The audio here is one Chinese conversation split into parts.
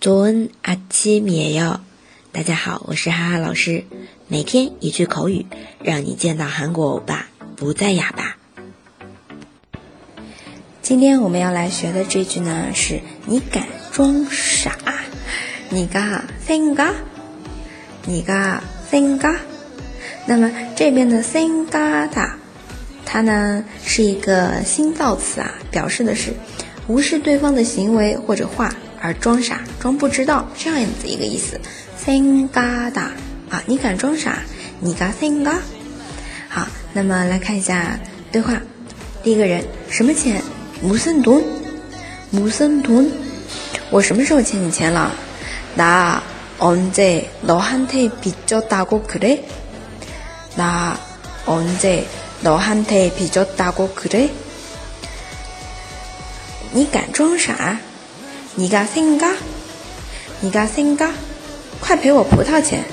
조은아침이에 요。 大家好，我是哈哈老师。每天一句口语，让你见到韩国欧巴不再哑巴。今天我们要来学的这句呢，是你敢装傻？你嘎생 가？ 你嘎생 가？ 那么这边的생 가 다， 它呢是一个新造词啊，表示的是无视对方的行为或者话 而装傻、装不知道这样子一个意思。생 가 다， 啊，你敢装傻？你嘎생 가？ 好，那么来看一下对话。第一个人，什么钱？무슨 돈？ 무슨 돈？ 我什么时候欠你钱了？나언제너한테빚졌다고그래나언제너한테빚졌다고그래你敢装傻？ 你嘎생 가？ 你嘎생 가？ 快赔我葡萄钱！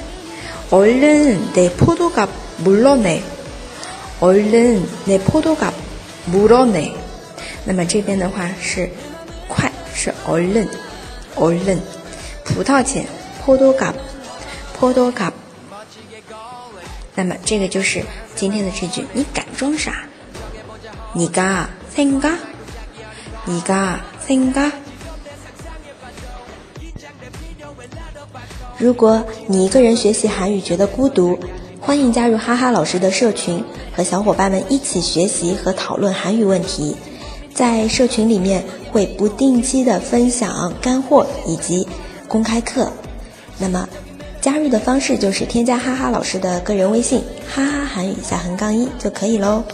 얼른내포도값물러내얼른내포도값물러내那么这边的话是快是얼른 얼른葡萄钱포도값포도값那么这个就是今天的这句，你敢装傻？你가생 가？ 你가생 가？ 如果你一个人学习韩语觉得孤独，欢迎加入哈哈老师的社群，和小伙伴们一起学习和讨论韩语问题。在社群里面会不定期的分享干货以及公开课。那么加入的方式就是添加哈哈老师的个人微信“哈哈韩语下横杠一”就可以喽。